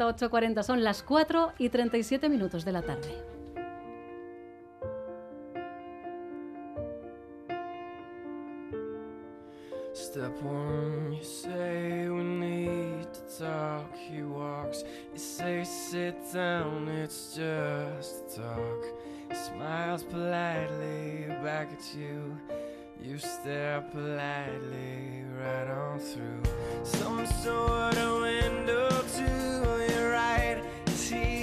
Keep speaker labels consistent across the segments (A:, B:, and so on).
A: 8.40, 8.40, son las 4 y 37 minutos de la tarde. Step one, you say we need to talk. He walks, you say sit down, it's just talk. He smiles politely back at you. You stare politely right on through some sort of window to see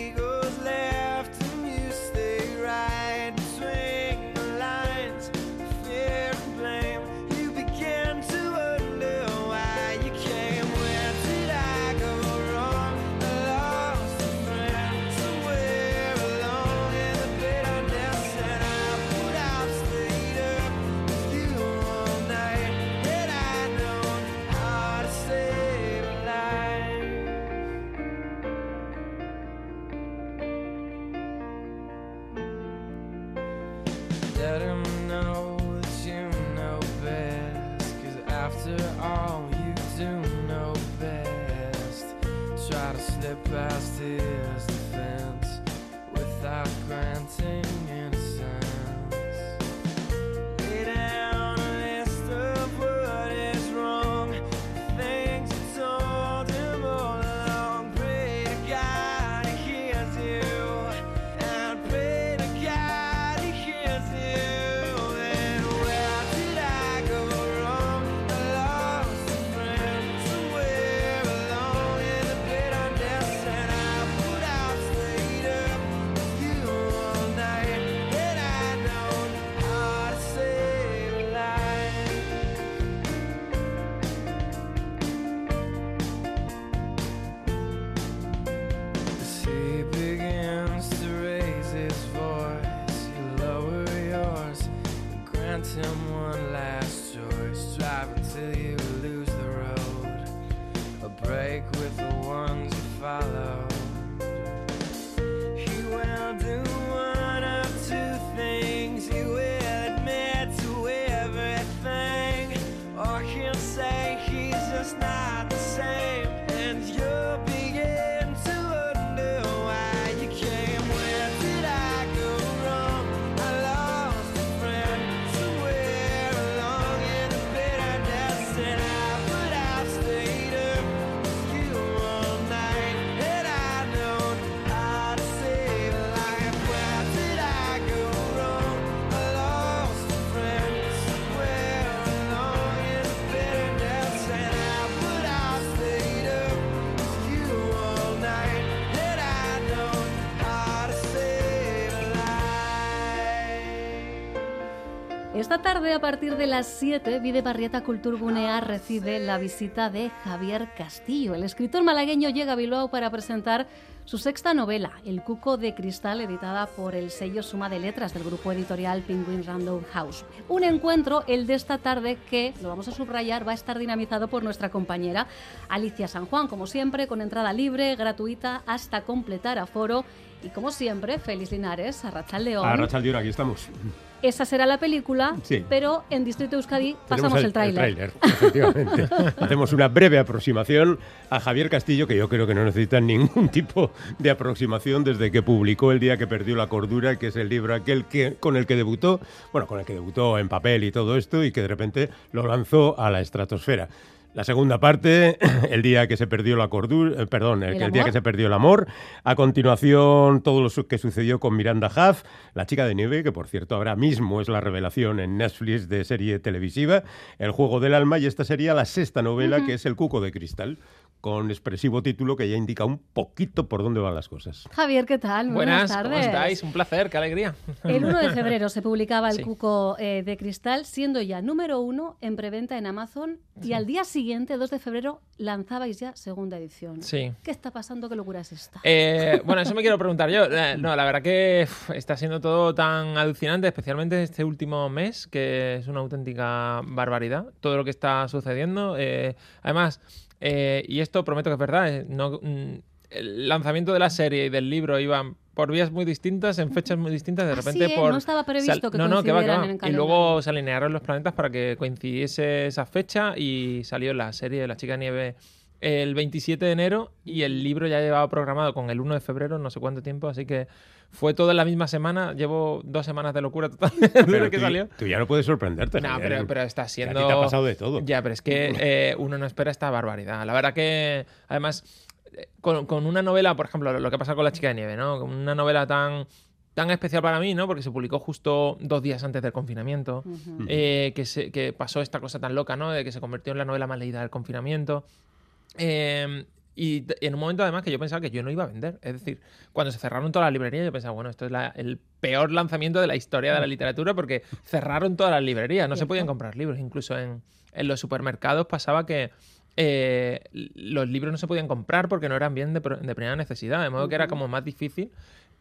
A: Esta tarde, a partir de las 7, Vide Barrieta Culturgunea recibe la visita de Javier Castillo. El escritor malagueño llega a Bilbao para presentar su sexta novela, El Cuco de Cristal, editada por el sello Suma de Letras del grupo editorial Penguin Random House. Un encuentro, el de esta tarde, que, lo vamos a subrayar, va a estar dinamizado por nuestra compañera Alicia San Juan, como siempre, con entrada libre, gratuita, hasta completar aforo. Y como siempre, Félix Linares, Arrachal León.
B: A Rachel Dior, aquí estamos.
A: Esa será la película,
B: Sí.
A: pero en Distrito Euskadi pasamos el, tráiler.
B: tráiler, efectivamente. Hacemos una breve aproximación a Javier Castillo, que yo creo que no necesita ningún tipo de aproximación desde que publicó El día que perdió la cordura, que es el libro aquel que, con el que debutó, bueno, con el que debutó en papel y todo esto, y que de repente lo lanzó a la estratosfera. La segunda parte, el día que se perdió la cordura, eh, perdón, el,
A: ¿El
B: que el día que se perdió el amor. A continuación, todo lo que sucedió con Miranda Huff, la chica de nieve, que por cierto ahora mismo es la revelación en Netflix de serie televisiva, El juego del alma, y esta sería la sexta novela, que es El cuco de cristal, con expresivo título que ya indica un poquito por dónde van las cosas.
A: Javier, ¿qué tal? Muy
C: Buenas,
A: tardes.
C: ¿cómo estáis? Un placer, qué alegría.
A: El 1 de febrero se publicaba el
C: Sí.
A: cuco eh, de cristal, siendo ya número uno en preventa en Amazon, y al día siguiente, 2 de febrero, lanzabais ya segunda edición.
C: Sí.
A: ¿Qué está pasando? ¿Qué locura es esta?
C: Eh, bueno, eso me quiero preguntar yo. Eh, No, la verdad que está siendo todo tan alucinante, especialmente este último mes, que es una auténtica barbaridad. Todo lo que está sucediendo. Eh, además, eh, y esto prometo que es verdad, eh, no, mm, el lanzamiento de la serie y del libro iban por vías muy distintas, en fechas muy distintas, de
A: Ah,
C: repente
A: ¿eh?
C: por...
A: No estaba previsto que
C: no, no, que va, que
A: coincidieran
C: va.
A: en el
C: Y luego se alinearon los planetas para que coincidiese esa fecha y salió la serie de La chica de nieve el 27 de enero y el libro ya llevaba programado con el 1 de febrero, no sé cuánto tiempo, así que fue todo en la misma semana. Llevo dos semanas de locura total desde
B: Pero
C: que
B: tú,
C: salió.
B: tú ya no puedes sorprenderte.
C: No, pero, pero está
B: Que a
C: siendo.
B: ti te ha pasado de todo.
C: Ya, pero es que eh, uno no espera esta barbaridad. La verdad que, además, eh, con, con una novela, por ejemplo, lo, que pasa con La chica de nieve, ¿no? Una novela tan, tan especial para mí, ¿no? Porque se publicó justo dos días antes del confinamiento.
D: Ujú.
C: eh, que, se- que pasó esta cosa tan loca, ¿no? De que se convirtió en la novela más leída del confinamiento. Eh, y en un momento además que yo pensaba que yo no iba a vender. Es decir, cuando se cerraron todas las librerías, yo pensaba, bueno, esto es la- el peor lanzamiento de la historia de la literatura porque cerraron todas las librerías, no se podían comprar libros. Incluso en, en los supermercados pasaba que eh, los libros no se podían comprar porque no eran bien de, de primera necesidad, de modo que era como más difícil.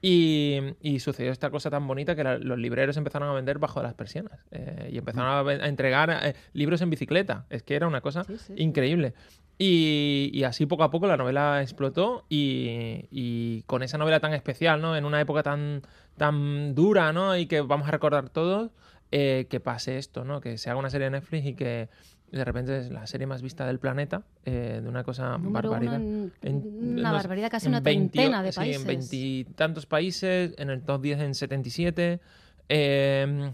C: Y, y sucedió esta cosa tan bonita que la- los libreros empezaron a vender bajo las persianas eh, y empezaron a, entregar eh, libros en bicicleta. Es que era una cosa
D: Sí, sí, sí.
C: increíble. Y, y así poco a poco la novela explotó y, y con esa novela tan especial, ¿no? En una época tan, tan dura, ¿no? Y que vamos a recordar todos, eh, que pase esto, ¿no? Que se haga una serie de Netflix y que de repente es la serie más vista del planeta, eh, de una cosa
D: Número
C: barbaridad.
D: en,
C: En-
D: una barbaridad, casi
C: en
D: una
C: 20
D: treintena de
C: sí,
D: países.
C: en veintitantos países, en el top 10 en 77. Eh,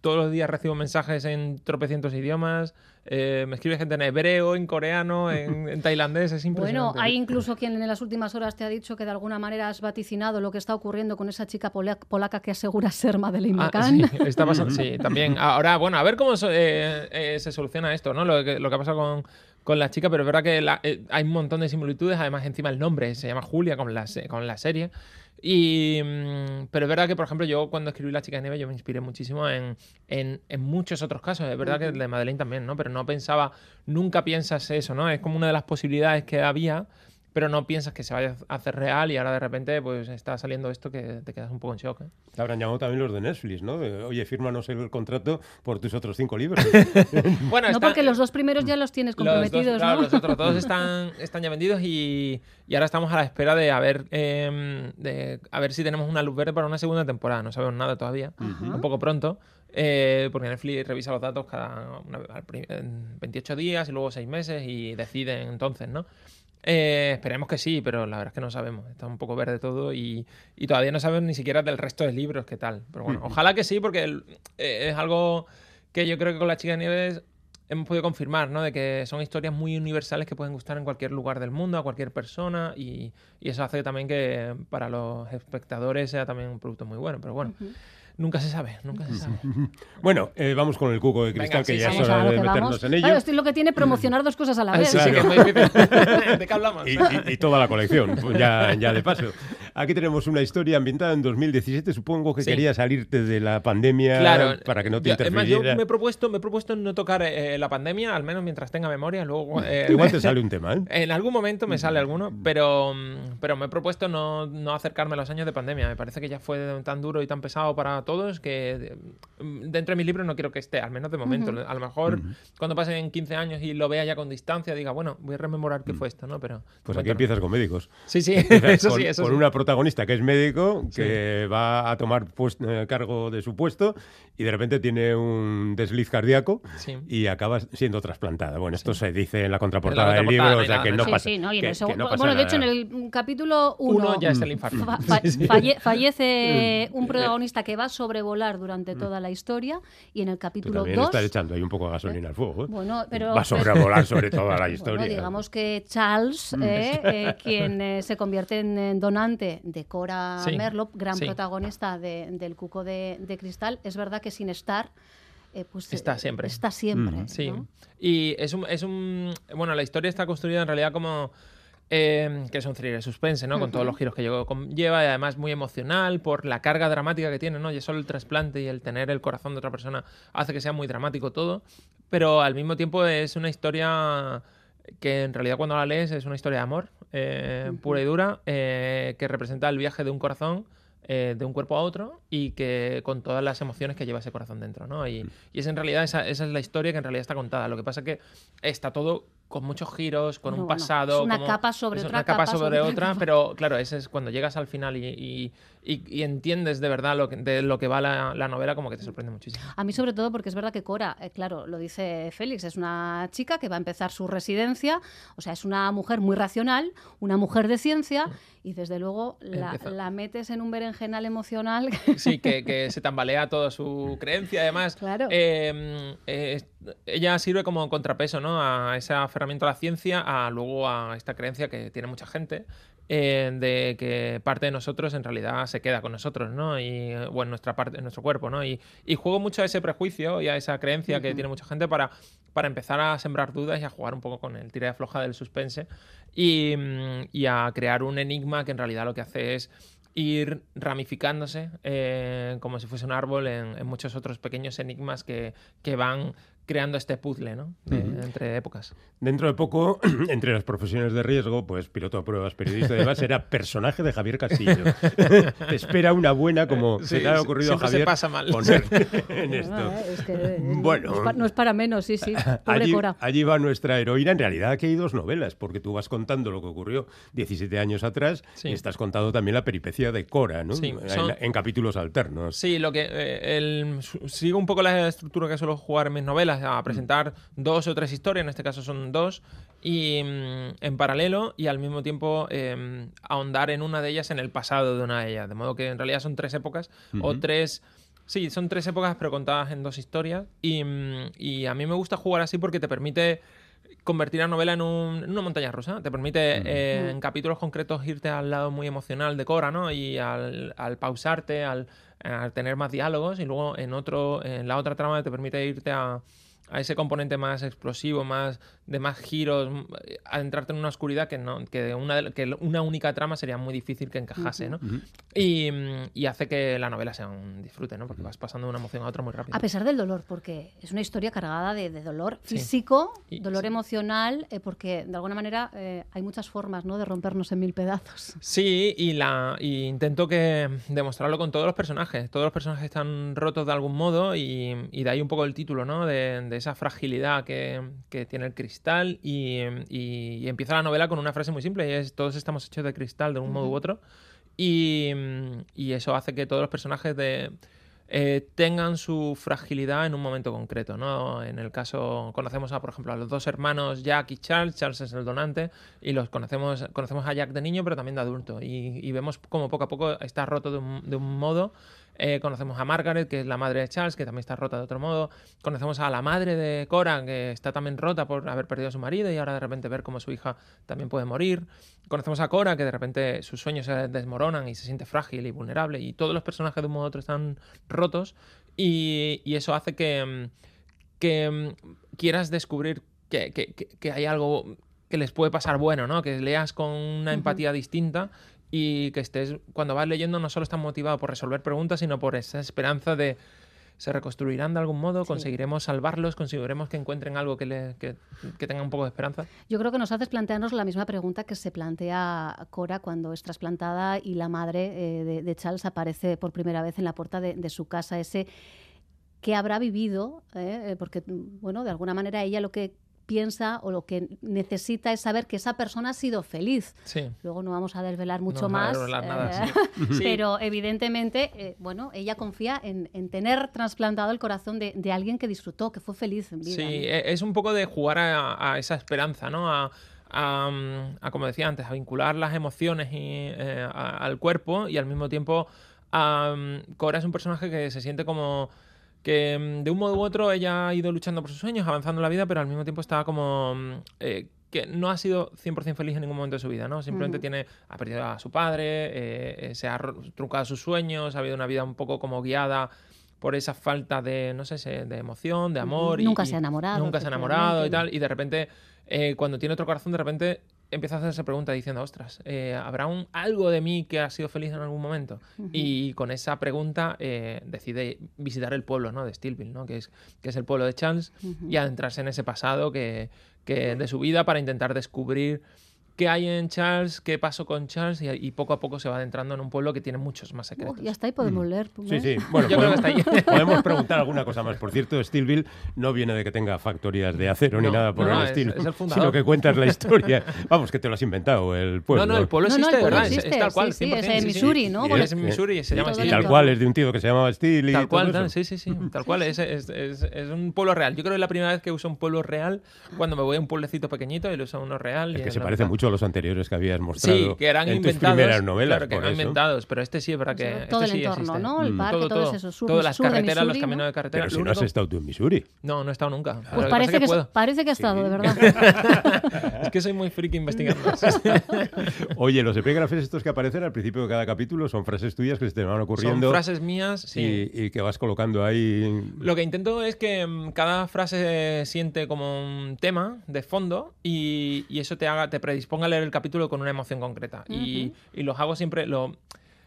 C: todos los días recibo mensajes en tropecientos idiomas. eh, me escribe gente en hebreo, en coreano, en, en tailandés. Es
D: Bueno,
C: impresionante.
D: hay incluso quien en las últimas horas te ha dicho que de alguna manera has vaticinado lo que está ocurriendo con esa chica pola- polaca que asegura ser Madeleine
C: Ah,
D: McCann.
C: sí, está pasando, sí, también. Ahora, bueno, a ver cómo so- eh, eh, se soluciona esto, ¿no? Lo que, lo que ha pasado con, con la chica, pero es verdad que la- eh, hay un montón de similitudes, además encima el nombre se llama Julia con la, con la serie. Y, mm, pero es verdad que, por ejemplo, yo cuando escribí La chica de nieve yo me inspiré muchísimo en, en, en muchos otros casos. Es verdad que el de Madeleine también, ¿no? Pero no pensaba, nunca piensas eso, ¿no? Es como una de las posibilidades que había, pero no piensas que se vaya a hacer real y ahora de repente pues está saliendo esto que te quedas un poco en shock. ¿eh?
B: Te habrán llamado también los de Netflix, ¿no? De, Oye, fírmanos el contrato por tus otros cinco libros.
C: Bueno,
D: No,
C: está-
D: porque los dos primeros ya los tienes
C: Los dos,
D: comprometidos,
C: claro,
D: ¿no?
C: los otros dos están, están ya vendidos y, y ahora estamos a la espera de a ver, em, de, a ver si tenemos una luz verde para una segunda temporada. No sabemos nada todavía, un poco pronto, eh, porque Netflix revisa los datos cada una- al pri- en 28 días y luego 6 meses y deciden entonces, ¿no? Eh, esperemos que sí, pero la verdad es que no sabemos. Está un poco verde todo y, y todavía no sabemos ni siquiera del resto de libros qué tal. Pero bueno, ojalá que sí, porque el- eh, es algo que yo creo que con la chica de nieves hemos podido confirmar, ¿no? De que son historias muy universales que pueden gustar en cualquier lugar del mundo, a cualquier persona, y, y eso hace también que para los espectadores sea también un producto muy bueno. Pero bueno, nunca se sabe, nunca se sabe.
B: bueno, eh, vamos con el cuco de cristal,
C: Venga,
B: que
C: sí,
B: ya
C: sí.
B: es hora de meternos
D: vamos.
B: en ello.
D: Claro, esto es lo que tiene promocionar dos cosas a la
C: Ah,
D: vez.
C: sí, sí, que muy difícil. ¿De qué hablamos?
B: Y, y- y toda la colección, pues ya, ya de paso. Aquí tenemos una historia ambientada en 2017. Supongo que
C: Sí.
B: querías salirte de la pandemia
C: Claro,
B: para que no te
C: yo- es más, yo me he propuesto, me he propuesto no tocar eh, la pandemia, al menos mientras tenga memoria. Luego, eh,
B: Igual te sale un tema, ¿eh?
C: En algún momento me sale alguno, pero, mm, pero me he propuesto no, no acercarme a los años de pandemia. Me parece que ya fue tan duro y tan pesado para todos que mm, dentro de mis libros no quiero que esté, al menos de momento. A lo mejor cuando pasen 15 años y lo vea ya con distancia, diga, bueno, voy a rememorar qué fue esto, ¿no? Pero.
B: Pues aquí
C: no.
B: empiezas con médicos.
C: Sí, sí, eso
B: con,
C: sí, eso
B: con
C: sí.
B: una protagonista que es médico, que va a tomar pues- eh, cargo de su puesto y de repente tiene un desliz cardíaco
C: Sí.
B: y acaba siendo trasplantada. Bueno, esto se dice en la contraportada
C: En la
B: del libro, o sea que no.
D: Sí,
B: pasa.
D: sí, no, y en
B: que-
D: el segu-
B: que no pasa
D: bueno, de hecho, en el mm, capítulo 1
C: Uno ya es el infarto.
D: fa- fa-
C: Sí, sí.
D: falle- fallece un protagonista que va a sobrevolar durante toda la historia y en el capítulo
B: también
D: 2
B: estás echando ahí un poco de gasolina al fuego. ¿eh?
D: Bueno, pero-
B: Va a sobrevolar sobre toda la
D: Bueno,
B: historia.
D: digamos que Charles, eh, eh, quien eh, se convierte en donante de Cora
C: Sí,
D: Merlop, gran
C: sí.
D: protagonista de- del Cuco de, de Cristal, es verdad que sin estar, eh, pues
C: Está
D: eh,
C: siempre.
D: Está siempre.
B: Mm.
C: Sí.
D: ¿no?
C: Y es un, es un. Bueno, la historia está construida en realidad como. eh, que es un thriller suspense, ¿no? Con todos los giros que lleva y además muy emocional por la carga dramática que tiene, ¿no? Ya solo el trasplante y el tener el corazón de otra persona hace que sea muy dramático todo, pero al mismo tiempo es una historia que en realidad cuando la lees es una historia de amor eh, pura y dura eh, que representa el viaje de un corazón eh, de un cuerpo a otro y que con todas las emociones que lleva ese corazón dentro, ¿no? Y, y es en realidad esa, esa es la historia que en realidad está contada. Lo que pasa es que está todo con muchos giros, con
D: Bueno,
C: un pasado.
D: es una
C: como-
D: capa sobre
C: es
D: otra
C: una capa
D: capa
C: sobre
D: sobre otra
C: pero claro, ese es cuando llegas al final y, y- y- y entiendes de verdad lo que, de lo que va la, la novela, como que te sorprende muchísimo.
D: A mí sobre todo porque es verdad que Cora, eh, claro, lo dice Félix, es una chica que va a empezar su residencia, o sea, es una mujer muy racional, una mujer de ciencia, y desde luego la, la metes en un berenjenal emocional.
C: Sí, que, que se tambalea toda su creencia. Además,
D: Claro.
C: eh, eh, ella sirve como contrapeso ¿no? a ese aferramiento a la ciencia, a luego a esta creencia que tiene mucha gente. eh, de que parte de nosotros en realidad se queda con nosotros, ¿no? Y, o en nuestra parte, nuestro cuerpo, ¿no? Y, y juego mucho a ese prejuicio y a esa creencia que tiene mucha gente para, para empezar a sembrar dudas y a jugar un poco con el tira y afloja del suspense y, mm, y a crear un enigma que en realidad lo que hace es ir ramificándose eh, como si fuese un árbol en, en muchos otros pequeños enigmas que, que van creando este puzzle ¿no? De- entre épocas.
B: Dentro de poco, entre las profesiones de riesgo, pues piloto de pruebas, periodista y demás, será personaje de Javier Castillo. Te espera una buena, como
C: Sí,
B: se le ha ocurrido a
C: siempre se
B: Javier,
C: pasa mal.
B: poner en esto.
D: Es que,
B: Bueno.
D: no es pa- no es para menos, sí, sí. Pobre
B: Allí,
D: Cora.
B: allí va nuestra heroína. En realidad aquí hay dos novelas, porque tú vas contando lo que ocurrió 17 años atrás
C: Sí.
B: y estás contando también la peripecia de Cora, ¿no?
C: Sí,
B: en,
C: son-
B: en capítulos alternos.
C: Sí, lo que eh, el- sigo un poco la estructura que suelo jugar en mis novelas, a presentar dos o tres historias, en este caso son dos, y mm, en paralelo y al mismo tiempo eh, ahondar en una de ellas en el pasado de una de ellas, de modo que en realidad son tres épocas o tres Sí, son tres épocas, pero contadas en dos historias. Y, mm, y a mí me gusta jugar así porque te permite convertir la novela en, un- en una montaña rusa. Te permite eh, en capítulos concretos irte al lado muy emocional de Cora, ¿no? Y al, al pausarte, al, al tener más diálogos. Y luego en otro, en la otra trama te permite irte a, a ese componente más explosivo, más de más giros, adentrarte en una oscuridad que no, que una, de- que una única trama sería muy difícil que encajase, ¿no? y, mm, y hace que la novela sea un disfrute, ¿no? Porque vas pasando de una emoción a otra muy rápido.
D: A pesar del dolor, porque es una historia cargada de, de dolor
C: Sí.
D: físico,
C: Y-
D: dolor
C: sí.
D: emocional, eh, porque de alguna manera eh, hay muchas formas ¿no? de rompernos en mil pedazos.
C: Sí, y, la, y intento que demostrarlo con todos los personajes. Todos los personajes están rotos de algún modo y, y de ahí un poco el título, ¿no? De, de esa fragilidad que, que tiene el cristal y, y- y empieza la novela con una frase muy simple y es todos estamos hechos de cristal de un modo u otro y, y eso hace que todos los personajes de, eh, tengan su fragilidad en un momento concreto, ¿no? En el caso, conocemos a, por ejemplo, a los dos hermanos Jack y Charles, Charles es el donante, y los conocemos, conocemos a Jack de niño, pero también de adulto, y, y vemos como poco a poco está roto de un, de un modo. Eh, conocemos a Margaret, que es la madre de Charles, que también está rota de otro modo. Conocemos a la madre de Cora, que está también rota por haber perdido a su marido y ahora de repente ver cómo su hija también puede morir. Conocemos a Cora, que de repente sus sueños se desmoronan y se siente frágil y vulnerable. Y todos los personajes de un modo u otro están rotos. Y, y eso hace que, mm, que mm, quieras descubrir que, que- que- que hay algo que les puede pasar bueno, ¿no? Que leas con una empatía distinta y que estés, cuando vas leyendo, no solo estás motivado por resolver preguntas, sino por esa esperanza de se reconstruirán de algún modo, conseguiremos salvarlos, conseguiremos que encuentren algo que, le, que, que tenga un poco de esperanza.
D: Yo creo que nos haces plantearnos la misma pregunta que se plantea Cora cuando es trasplantada y la madre eh, de, de Charles aparece por primera vez en la puerta de, de su casa. Ese que habrá vivido, eh, eh, porque, bueno, de alguna manera ella lo que piensa o lo que necesita es saber que esa persona ha sido feliz.
C: Sí.
D: Luego no vamos a desvelar mucho más,
C: desvelar nada,
D: eh,
C: sí.
D: Pero evidentemente, eh, bueno, ella confía en, en tener trasplantado el corazón de, de alguien que disfrutó, que fue feliz en vida.
C: Sí,
D: ¿no?
C: e- es un poco de jugar a, a esa esperanza, ¿no? A, a, a, como decía antes, a vincular las emociones y, eh, a- al cuerpo y al mismo tiempo a, Cora es un personaje que se siente como que mm, de un modo u otro ella ha ido luchando por sus sueños, avanzando en la vida, pero al mismo tiempo está como... mm, eh, que no ha sido 100% feliz en ningún momento de su vida, ¿no? Simplemente tiene, ha perdido a su padre, eh, eh, se ha truncado sus sueños, ha habido una vida un poco como guiada por esa falta de, no sé, de emoción, de amor.
D: Nunca
C: y
D: se ha enamorado,
C: Nunca se ha enamorado y tal. Y de repente, eh, cuando tiene otro corazón, de repente empieza a hacerse pregunta diciendo, ostras, eh, ¿habrá un, algo de mí que ha sido feliz en algún momento? Y con esa pregunta eh, decide visitar el pueblo ¿no? de Steelville, ¿no? que, es, que es el pueblo de Charles, y adentrarse en ese pasado que, que de su vida para intentar descubrir qué hay en Charles, qué pasó con Charles y, y poco a poco se va adentrando en un pueblo que tiene muchos más secretos.
D: Uh, y hasta ahí podemos leer.
B: Sí,
D: ¿eh?
B: sí. Bueno,
C: Yo creo que
B: podemos,
C: ahí.
B: podemos preguntar alguna cosa más. Por cierto, Steelville no viene de que tenga factorías de acero ni
C: No,
B: nada por
C: no,
B: el
C: no, es-
B: estilo,
C: es el fundador.
B: sino que cuentas la historia. Vamos, que te lo has inventado, el pueblo.
C: no, no, el pueblo
D: No, no,
C: existe,
D: el pueblo
C: ¿verdad? Es-
D: existe,
C: es, tal cual.
D: sí, sí,
C: 100%,
D: es en. Missouri, ¿no? Bueno,
C: Es en Missouri y se llama así.
B: tal cual, es de un tío que se llamaba Steel y
C: Tal cual, tal, sí, sí, sí, tal cual. Es, es, es- es un pueblo real. Yo creo que es la primera vez que uso un pueblo real cuando me voy a un pueblecito pequeñito y lo uso uno real.
B: Es que se parece
C: mitad.
B: Mucho a los anteriores que habías mostrado
C: Sí, que eran
B: en tus
C: inventados.
B: primeras novelas.
C: Claro, que eran
B: eso.
C: inventados, pero este sí es verdad que.
D: Sí,
C: este
D: todo el
C: sí
D: entorno,
C: existe.
D: ¿no? El
B: Mm.
D: parque,
C: todo,
D: todo,
C: todo.
D: eso. Sur,
C: Todas las
D: sur de
C: carreteras, los
D: Missouri,
C: caminos
D: ¿no?
C: de carretera.
B: Pero si
C: lo
B: no has estado tú en Missouri.
C: No, no he estado nunca. Lo
D: Pues
C: que
D: parece que,
C: puedo.
D: parece que ha estado, de verdad.
C: Es que soy muy friki investigando.
B: Oye, los epígrafes estos que aparecen al principio de cada capítulo son frases tuyas que se te van
C: Son
B: ocurriendo
C: frases mías, sí.
B: y, y que vas colocando ahí.
C: Lo que intento es que mm, cada frase siente como un tema de fondo y, y eso te haga, te predisponga a leer el capítulo con una emoción concreta. y, y los hago siempre. Lo,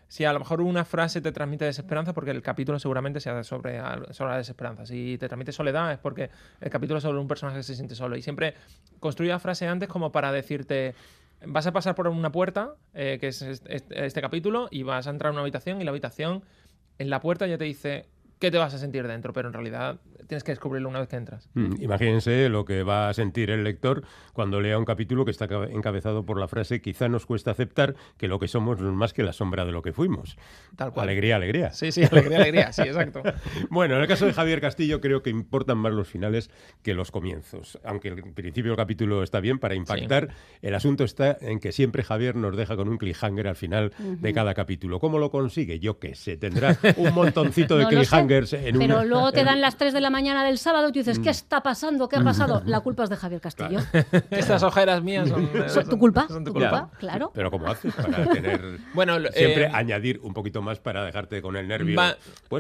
C: si a lo mejor una frase te transmite desesperanza, porque el capítulo seguramente sea sobre, sobre la desesperanza. Si te transmite soledad, es porque el capítulo es sobre un personaje que se siente solo. Y siempre construyo la frase antes como para decirte. Vas a pasar por una puerta, eh, que es este, este- este capítulo, y vas a entrar a una habitación, y la habitación, en la puerta ya te dice qué te vas a sentir dentro, pero en realidad tienes que descubrirlo una vez que entras.
B: Mm, Imagínense lo que va a sentir el lector cuando lea un capítulo que está cabe- encabezado por la frase quizá nos cuesta aceptar que lo que somos no es más que la sombra de lo que fuimos.
C: Tal cual.
B: Alegría, alegría.
C: Sí, sí, alegría, alegría, sí, exacto.
B: Bueno, en el caso de Javier Castillo creo que importan más los finales que los comienzos. Aunque el principio del capítulo está bien para impactar, el asunto está en que siempre Javier nos deja con un cliffhanger al final de cada capítulo. ¿Cómo lo consigue? Yo qué sé, tendrá un montoncito de
D: No lo
B: en
D: Pero
B: un...
D: luego te dan las 3 de la mañana del sábado y tú
B: Mm.
D: dices, ¿qué está pasando? ¿Qué ha pasado? La culpa es de Javier Castillo.
C: Estas ojeras mías son,
D: Son tu culpa,
C: son
D: tu
C: tu
B: Ya.
D: culpa, claro.
B: Pero ¿cómo haces para tener...
C: Bueno,
B: Siempre
C: eh,
B: añadir un poquito más para dejarte con el nervio
C: va-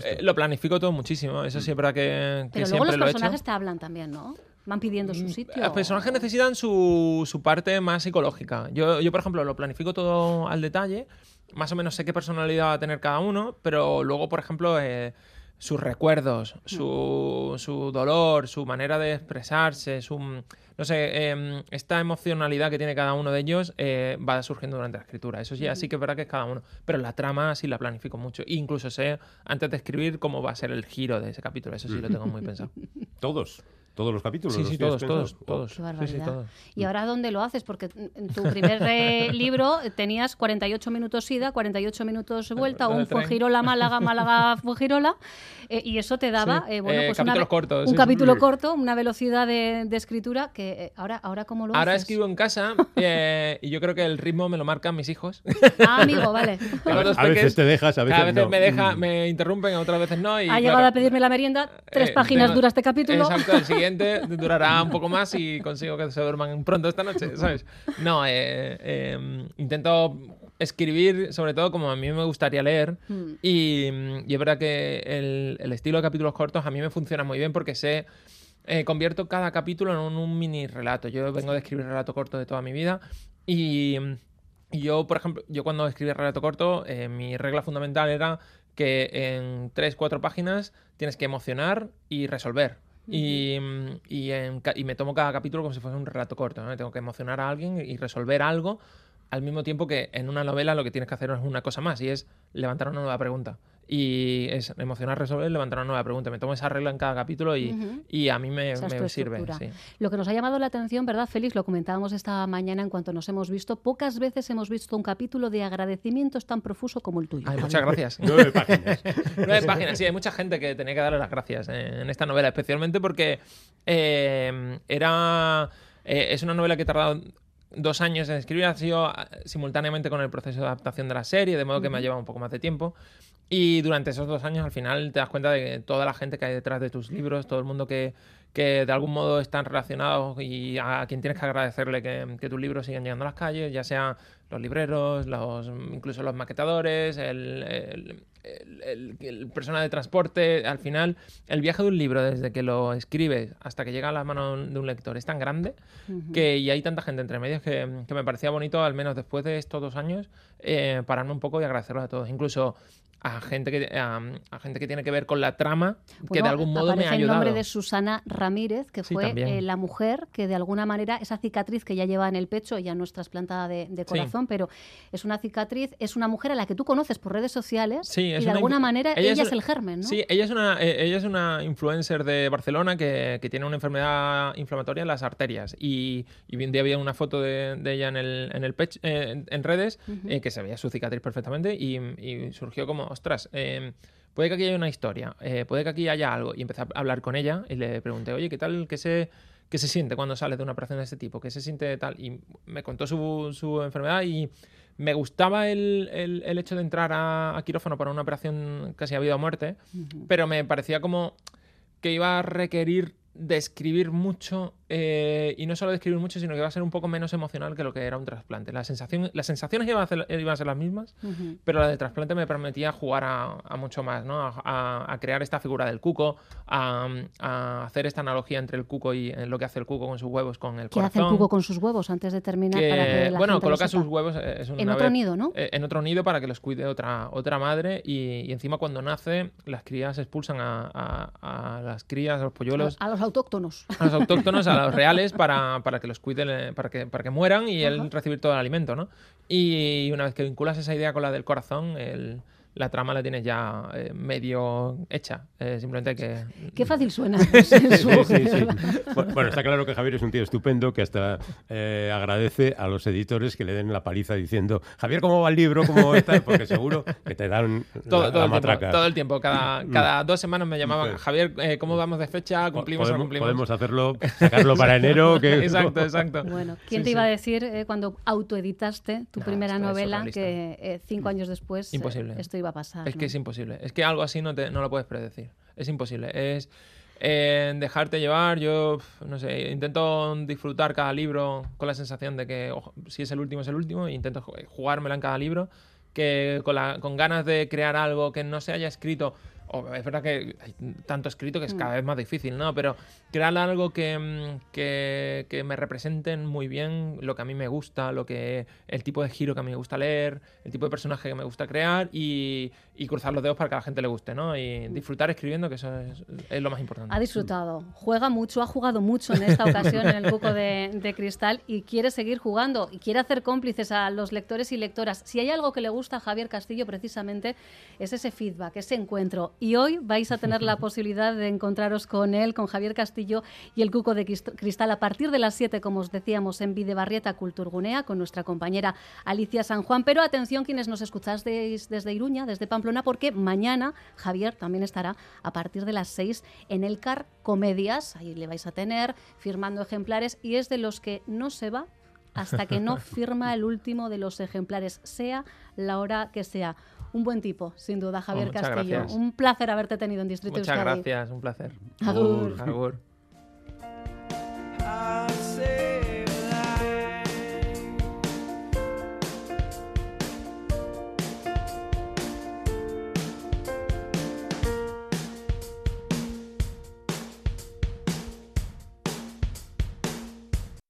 C: eh, lo planifico todo muchísimo. Eso verdad que, que
D: Pero luego
C: siempre
D: los
C: lo he
D: personajes te hablan también, ¿no? Van pidiendo su sitio.
C: Los personajes necesitan su, su parte más psicológica. Yo, yo, por ejemplo, lo planifico todo al detalle. Más o menos sé qué personalidad va a tener cada uno, pero luego, por ejemplo, eh, sus recuerdos, su, su dolor, su manera de expresarse, su... No sé, em, esta emocionalidad que tiene cada uno de ellos eh, va surgiendo durante la escritura. Eso sí, sí que es verdad que es cada uno. Pero la trama sí la planifico mucho. Incluso sé, antes de escribir, cómo va a ser el giro de ese capítulo. Eso sí lo tengo muy pensado.
B: Todos, todos los capítulos.
C: Sí,
B: los
C: sí, todos, todos, todos.
D: Qué
C: Sí, sí,
D: barbaridad.
C: todos.
D: ¿Y ahora dónde lo haces? Porque en tu primer eh, libro tenías 48 minutos ida, 48 minutos vuelta, un. Fuengirola, Málaga, Málaga, Fuengirola, eh, y eso te daba
C: Sí,
D: eh, bueno,
C: eh,
D: pues una
C: cortos,
D: un capítulo corto, una velocidad de, de escritura que eh, ahora, ahora ¿cómo lo
C: Ahora
D: haces?
C: escribo en casa eh, y yo creo que el ritmo me lo marcan mis hijos.
D: Ah, amigo, vale.
B: A veces te dejas, a veces
C: cada vez
B: no.
C: me deja, me interrumpen, otras veces no. Y
D: ha
C: claro,
D: llegado a pedirme la merienda, tres
C: eh,
D: páginas
C: tengo-
D: dura este capítulo.
C: Exacto, el siguiente durará un poco más y consigo que se duerman pronto esta noche, ¿sabes? No, eh, eh, intento escribir sobre todo como a mí me gustaría leer
D: Mm.
C: y, y es verdad que el, el estilo de capítulos cortos a mí me funciona muy bien porque sé eh, convierto cada capítulo en un, un mini relato. Yo vengo de escribir relato corto de toda mi vida y, y yo, por ejemplo, yo cuando escribí relato corto, eh, mi regla fundamental era que en tres, cuatro páginas tienes que emocionar y resolver. Y, mm, y, en y me tomo cada capítulo como si fuese un relato corto. ¿no? Tengo que emocionar a alguien y resolver algo al mismo tiempo que en una novela lo que tienes que hacer es una cosa más y es levantar una nueva pregunta. Y es emocionar, resolver, levantar una nueva pregunta. Me tomo esa regla en cada capítulo y, y a mí me,
D: Esa
C: me sirve. sí.
D: Lo que nos ha llamado la atención, ¿verdad, Félix? Lo comentábamos esta mañana en cuanto nos hemos visto. Pocas veces hemos visto un capítulo de agradecimientos tan profuso como el tuyo.
C: Ay, muchas gracias.
B: Nueve páginas.
C: Nueve páginas, sí, hay mucha gente que tenía que darle las gracias en esta novela, especialmente porque eh, era. eh, es una novela que he tardado dos años en escribir, ha sido ah, simultáneamente con el proceso de adaptación de la serie, de modo que me ha llevado un poco más de tiempo. Y durante esos dos años, al final, te das cuenta de que toda la gente que hay detrás de tus libros, todo el mundo que, que de algún modo están relacionados y a quien tienes que agradecerle que, que tus libros sigan llegando a las calles, ya sea los libreros, los, incluso los maquetadores, el, el, el- el- el personal de transporte. Al final, el viaje de un libro, desde que lo escribes hasta que llega a la mano de un lector, es tan grande que, y hay tanta gente entre medios que, que me parecía bonito, al menos después de estos dos años, eh, pararme un poco y agradecerlos a todos. Incluso a gente que a, a gente que tiene que ver con la trama, que de algún modo me ha
D: el
C: ayudado.
D: nombre de Susana Ramírez, que fue eh, la mujer que de alguna manera, esa cicatriz que ya lleva en el pecho, ya no es trasplantada de, de
C: Sí.
D: corazón, pero es una cicatriz, es una mujer a la que tú conoces por redes sociales
C: Sí,
D: y de
C: una
D: alguna manera
C: ella
D: ella,
C: es
D: el germen, ¿no?
C: Sí, ella es una, eh, ella es una influencer de Barcelona que, que tiene una enfermedad inflamatoria en las arterias. Y, y un día había una foto de, de ella en el, en el pecho, eh, en, en redes, eh, que se veía su cicatriz perfectamente y, y surgió como, ostras, eh, puede que aquí haya una historia, eh, puede que aquí haya algo. Y empecé a hablar con ella y le pregunté, oye, ¿qué tal? ¿Qué se, qué se siente cuando sales de una operación de este tipo? ¿Qué se siente tal? Y me contó su, su enfermedad y me gustaba el, el- el hecho de entrar a, a quirófano para una operación casi a vida o muerte, pero me parecía como que iba a requerir describir mucho eh, y no solo describir mucho, sino que iba a ser un poco menos emocional que lo que era un trasplante. La sensación, las sensaciones iban a, ser, iban a ser las mismas, pero la del trasplante me permitía jugar a, a mucho más, ¿no? A, crear esta figura del cuco, a, hacer esta analogía entre el cuco y eh, lo que hace el cuco con sus huevos, con el
D: ¿Qué hace
C: corazón.
D: el cuco con sus huevos antes de terminar?
C: que,
D: para que la
C: bueno,
D: gente
C: coloca sus huevos eh,
D: En otro
C: vez-
D: nido, ¿no?
C: en otro nido para que los cuide otra, otra madre y, y encima cuando nace las crías expulsan a las crías, a los polluelos,
D: A los autóctonos.
C: a los autóctonos, a los reales para, para que los cuiden, eh, para que, para que mueran y él recibir todo el alimento, ¿no? Y una vez que vinculas esa idea con la del corazón, el- la trama la tienes ya eh, medio hecha. Eh, simplemente hay que...
D: Qué fácil suena. pues, en su-
B: Sí, sí, sí. Bu- Bueno, está claro que Javier es un tío estupendo que hasta eh, agradece a los editores que le den la paliza diciendo Javier, ¿cómo va el libro? ¿Cómo está? Porque seguro que te dan
C: Todo,
B: la,
C: todo
B: la
C: el tiempo,
B: matraca.
C: todo el tiempo, cada, cada dos semanas me llamaban,
B: Sí.
C: Javier, eh, ¿cómo vamos de fecha? ¿Cumplimos o no
B: podemos,
C: cumplimos?
B: podemos hacerlo, sacarlo para enero. Que...
C: exacto, exacto.
D: Bueno, ¿quién
C: Sí,
D: te
C: sí.
D: iba a decir eh, cuando autoeditaste tu
C: No,
D: primera novela que eh, cinco años después eh,
C: Imposible.
D: esto iba a pasar?
C: Es que es imposible. Es que algo así no, te, no lo puedes predecir. Es imposible. Es eh, dejarte llevar. Yo, no sé, intento disfrutar cada libro con la sensación de que ojo, si es el último, es el último. e intento ju- jugármela en cada libro. Que con, la, con ganas de crear algo que no se haya escrito. O es verdad que hay tanto escrito que es cada vez más difícil, ¿no? Pero crear algo que, mm, que, que me representen muy bien lo que a mí me gusta, lo que el tipo de giro que a mí me gusta leer, el tipo de personaje que me gusta crear y, y cruzar los dedos para que a la gente le guste, ¿no? Y disfrutar escribiendo, que eso es, es lo más importante.
D: Ha disfrutado, juega mucho, ha jugado mucho en esta ocasión en el Cuco de, de Cristal y quiere seguir jugando y quiere hacer cómplices a los lectores y lectoras. Si hay algo que le gusta a Javier Castillo precisamente es ese feedback, ese encuentro. Y hoy vais a tener la posibilidad de encontraros con él, con Javier Castillo y el Cuco de Crist- Cristal a partir de las 7, como os decíamos, en Videbarrieta Culturgunea con nuestra compañera Alicia San Juan. Pero atención quienes nos escucháis desde Iruña, desde Pamplona, porque mañana Javier también estará a partir de las 6 en el CAR Comedias. Ahí le vais a tener firmando ejemplares y es de los que no se va hasta que no firma el último de los ejemplares, sea la hora que sea. Un buen tipo, sin duda, Javier
C: muchas
D: Castillo.
C: gracias.
D: Un placer haberte tenido en Distrito
C: Muchas
D: Euskadi.
C: gracias, un placer.
D: Agur.
C: Agur.